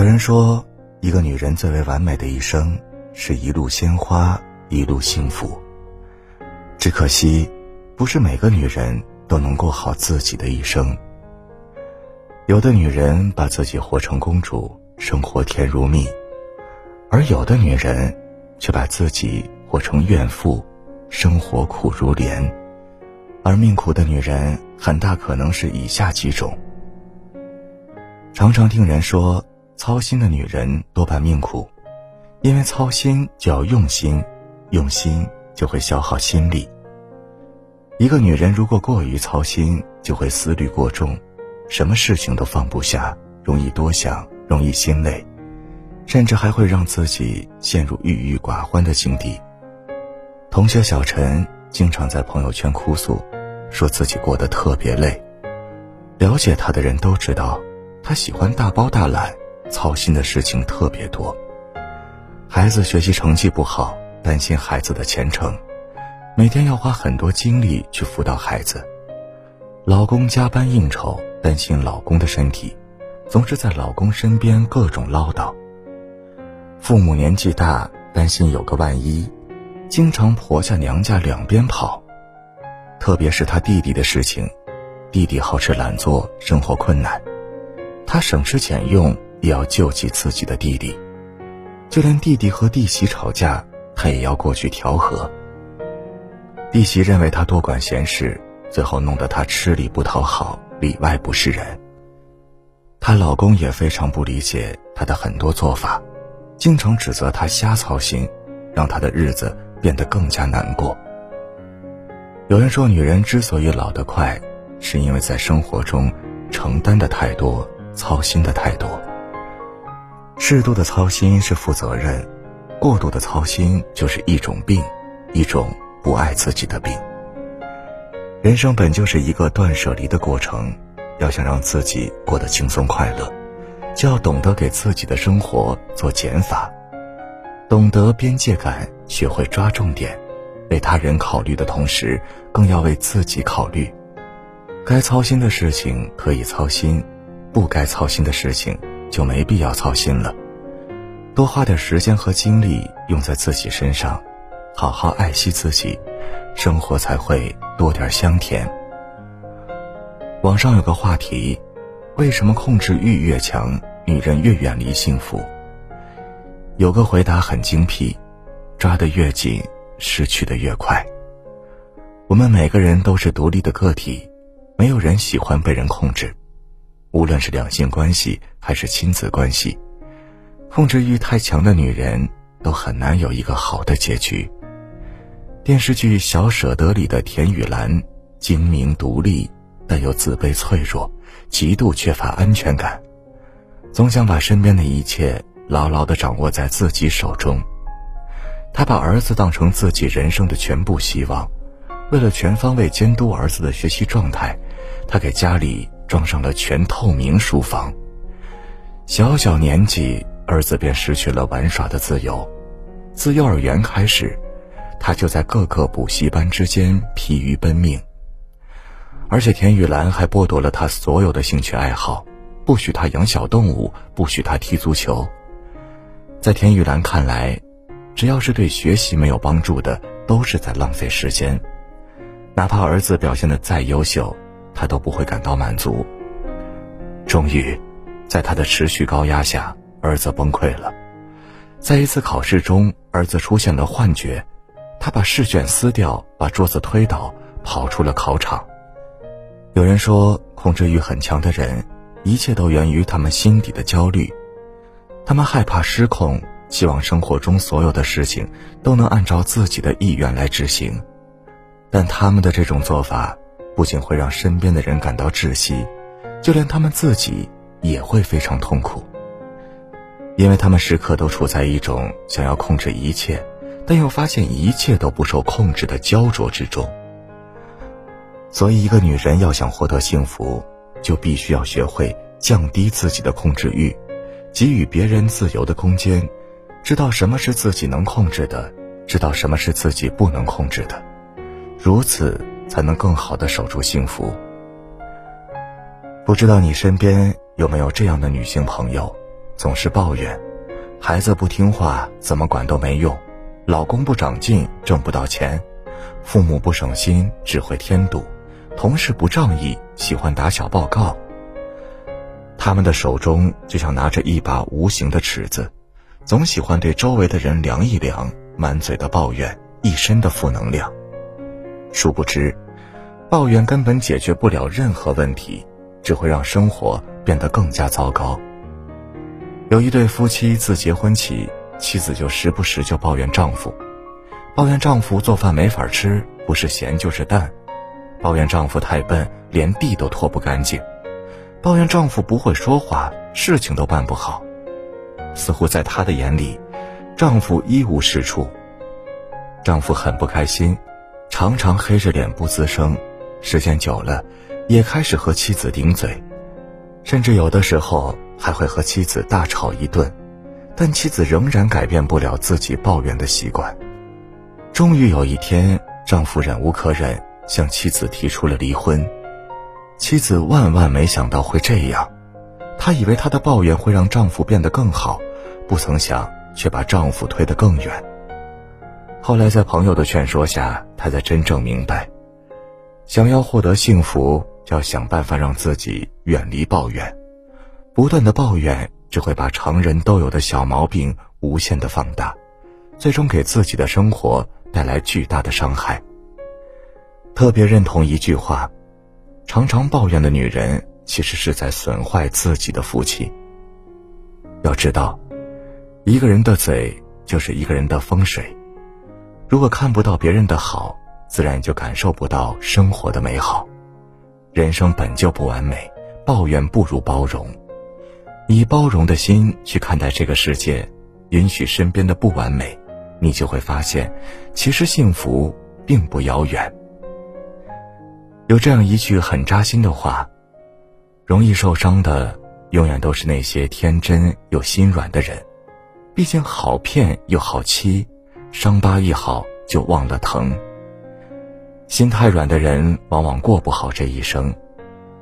有人说，一个女人最为完美的一生，是一路鲜花，一路幸福。只可惜，不是每个女人都能过好自己的一生。有的女人把自己活成公主，生活甜如蜜；而有的女人，却把自己活成怨妇，生活苦如莲。而命苦的女人，很大可能是以下几种。常常听人说。操心的女人多半命苦，因为操心就要用心，用心就会消耗心力。一个女人如果过于操心，就会思虑过重，什么事情都放不下，容易多想，容易心累，甚至还会让自己陷入郁郁寡欢的境地。同学小陈经常在朋友圈哭诉，说自己过得特别累。了解他的人都知道，他喜欢大包大揽。操心的事情特别多，孩子学习成绩不好，担心孩子的前程，每天要花很多精力去辅导孩子；老公加班应酬，担心老公的身体，总是在老公身边各种唠叨；父母年纪大，担心有个万一，经常婆家娘家两边跑；特别是他弟弟的事情，弟弟好吃懒做，生活困难，他省吃俭用。也要救济自己的弟弟，就连弟弟和弟媳吵架，他也要过去调和。弟媳认为他多管闲事，最后弄得他吃里不讨好，里外不是人。她老公也非常不理解她的很多做法，经常指责她瞎操心，让她的日子变得更加难过。有人说，女人之所以老得快，是因为在生活中承担的太多，操心的太多。适度的操心是负责任，过度的操心就是一种病，一种不爱自己的病。人生本就是一个断舍离的过程，要想让自己过得轻松快乐，就要懂得给自己的生活做减法，懂得边界感，学会抓重点，为他人考虑的同时，更要为自己考虑。该操心的事情可以操心，不该操心的事情。就没必要操心了，多花点时间和精力用在自己身上，好好爱惜自己，生活才会多点香甜。网上有个话题：为什么控制欲越强，女人越远离幸福？有个回答很精辟：抓得越紧，失去的越快。我们每个人都是独立的个体，没有人喜欢被人控制。无论是两性关系还是亲子关系，控制欲太强的女人都很难有一个好的结局。电视剧《小舍得》里的田雨岚，精明独立，但又自卑脆弱，极度缺乏安全感，总想把身边的一切牢牢地掌握在自己手中。她把儿子当成自己人生的全部希望，为了全方位监督儿子的学习状态，她给家里。装上了全透明书房。小小年纪，儿子便失去了玩耍的自由。自幼儿园开始，他就在各个补习班之间疲于奔命。而且田雨岚还剥夺了他所有的兴趣爱好，不许他养小动物，不许他踢足球。在田雨岚看来，只要是对学习没有帮助的，都是在浪费时间。哪怕儿子表现的再优秀。他都不会感到满足。终于，在他的持续高压下，儿子崩溃了。在一次考试中，儿子出现了幻觉，他把试卷撕掉，把桌子推倒，跑出了考场。有人说，控制欲很强的人，一切都源于他们心底的焦虑。他们害怕失控，希望生活中所有的事情都能按照自己的意愿来执行，但他们的这种做法。不仅会让身边的人感到窒息，就连他们自己也会非常痛苦，因为他们时刻都处在一种想要控制一切，但又发现一切都不受控制的焦灼之中。所以，一个女人要想获得幸福，就必须要学会降低自己的控制欲，给予别人自由的空间，知道什么是自己能控制的，知道什么是自己不能控制的，如此。才能更好的守住幸福。不知道你身边有没有这样的女性朋友，总是抱怨，孩子不听话，怎么管都没用；老公不长进，挣不到钱；父母不省心，只会添堵；同事不仗义，喜欢打小报告。他们的手中就像拿着一把无形的尺子，总喜欢对周围的人量一量，满嘴的抱怨，一身的负能量。殊不知，抱怨根本解决不了任何问题，只会让生活变得更加糟糕。有一对夫妻自结婚起，妻子就时不时就抱怨丈夫，抱怨丈夫做饭没法吃，不是咸就是淡，抱怨丈夫太笨，连地都拖不干净，抱怨丈夫不会说话，事情都办不好。似乎在她的眼里，丈夫一无是处。丈夫很不开心。常常黑着脸不吱声，时间久了，也开始和妻子顶嘴，甚至有的时候还会和妻子大吵一顿，但妻子仍然改变不了自己抱怨的习惯。终于有一天，丈夫忍无可忍，向妻子提出了离婚。妻子万万没想到会这样，她以为她的抱怨会让丈夫变得更好，不曾想却把丈夫推得更远。后来，在朋友的劝说下，他才真正明白，想要获得幸福，就要想办法让自己远离抱怨。不断的抱怨只会把常人都有的小毛病无限的放大，最终给自己的生活带来巨大的伤害。特别认同一句话：常常抱怨的女人，其实是在损坏自己的福气。要知道，一个人的嘴就是一个人的风水。如果看不到别人的好，自然就感受不到生活的美好。人生本就不完美，抱怨不如包容。以包容的心去看待这个世界，允许身边的不完美，你就会发现，其实幸福并不遥远。有这样一句很扎心的话：容易受伤的，永远都是那些天真又心软的人。毕竟好骗又好欺。伤疤一好就忘了疼。心太软的人往往过不好这一生，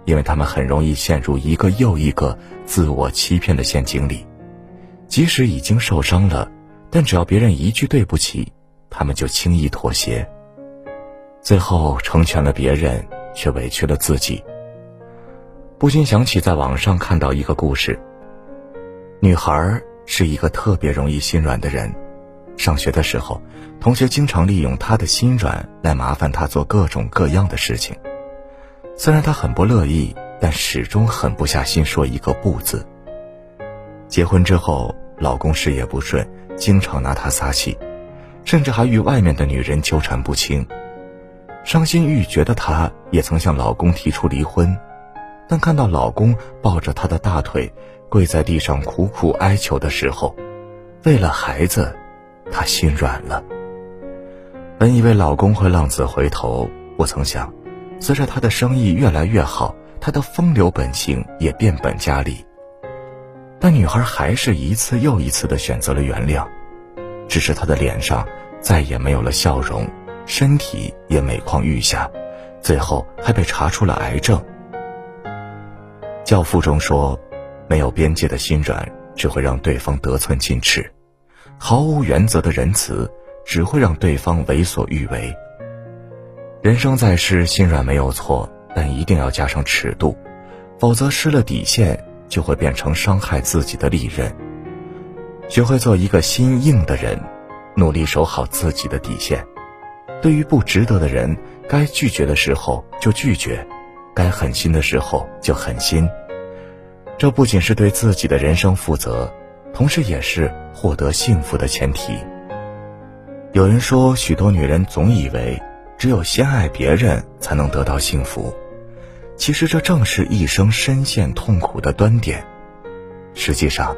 因为他们很容易陷入一个又一个自我欺骗的陷阱里。即使已经受伤了，但只要别人一句对不起，他们就轻易妥协，最后成全了别人，却委屈了自己。不禁想起在网上看到一个故事：女孩是一个特别容易心软的人。上学的时候，同学经常利用他的心软来麻烦他做各种各样的事情。虽然他很不乐意，但始终狠不下心说一个不字。结婚之后，老公事业不顺，经常拿她撒气，甚至还与外面的女人纠缠不清。伤心欲绝的她，也曾向老公提出离婚，但看到老公抱着她的大腿，跪在地上苦苦哀求的时候，为了孩子。她心软了。本以为老公会浪子回头，不曾想，随着他的生意越来越好，他的风流本性也变本加厉。但女孩还是一次又一次的选择了原谅，只是她的脸上再也没有了笑容，身体也每况愈下，最后还被查出了癌症。教父中说：“没有边界的心软，只会让对方得寸进尺。”毫无原则的仁慈，只会让对方为所欲为。人生在世，心软没有错，但一定要加上尺度，否则失了底线，就会变成伤害自己的利刃。学会做一个心硬的人，努力守好自己的底线。对于不值得的人，该拒绝的时候就拒绝，该狠心的时候就狠心。这不仅是对自己的人生负责。同时，也是获得幸福的前提。有人说，许多女人总以为只有先爱别人才能得到幸福，其实这正是一生深陷痛苦的端点。实际上，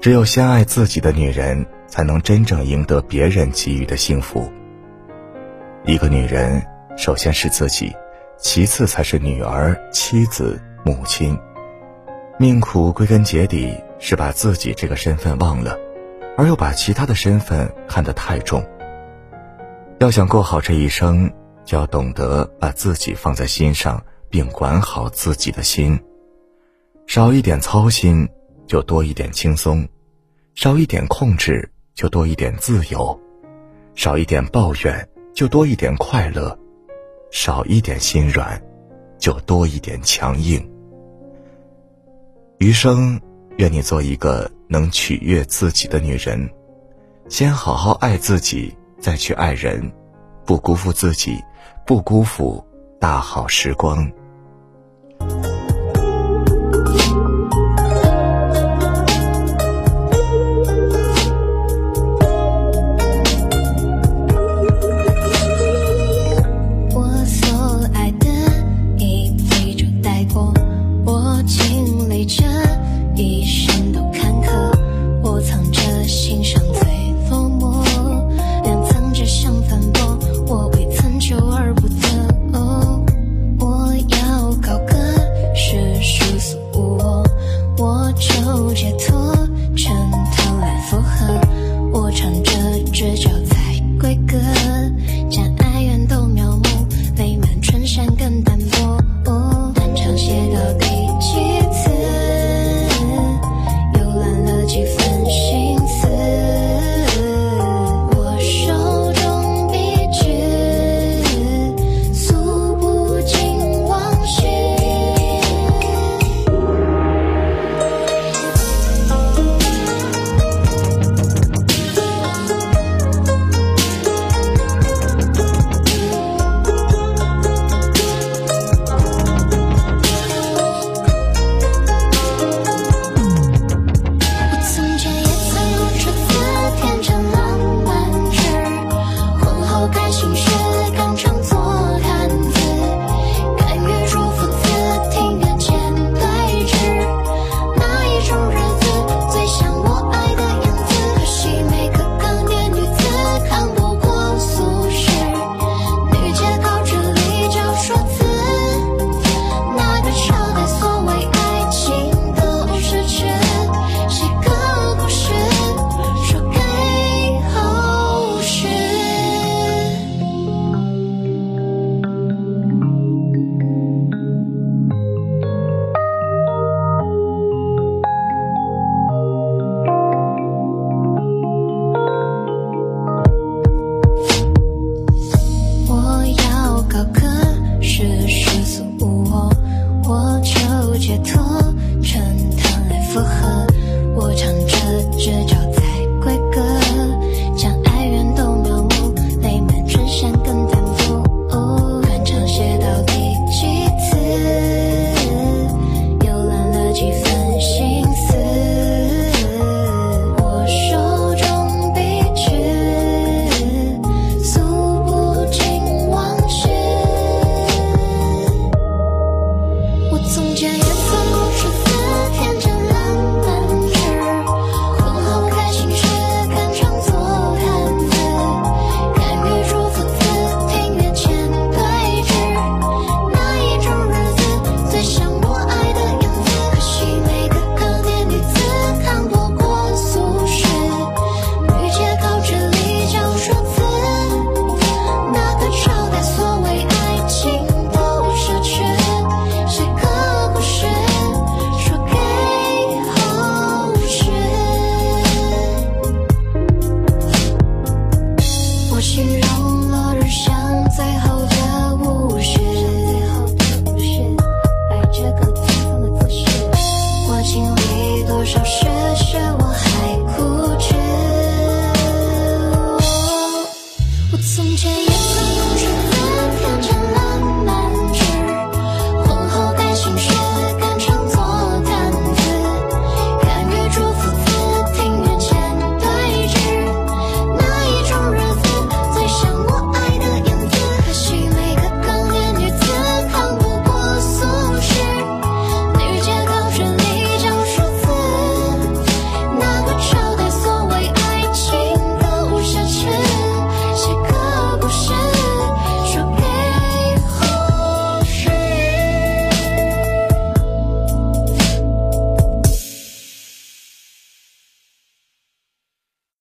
只有先爱自己的女人，才能真正赢得别人给予的幸福。一个女人，首先是自己，其次才是女儿、妻子、母亲。命苦归根结底。是把自己这个身份忘了，而又把其他的身份看得太重。要想过好这一生，就要懂得把自己放在心上，并管好自己的心。少一点操心，就多一点轻松；少一点控制，就多一点自由；少一点抱怨，就多一点快乐；少一点心软，就多一点强硬。余生，愿你做一个能取悦自己的女人，先好好爱自己，再去爱人，不辜负自己，不辜负大好时光。经历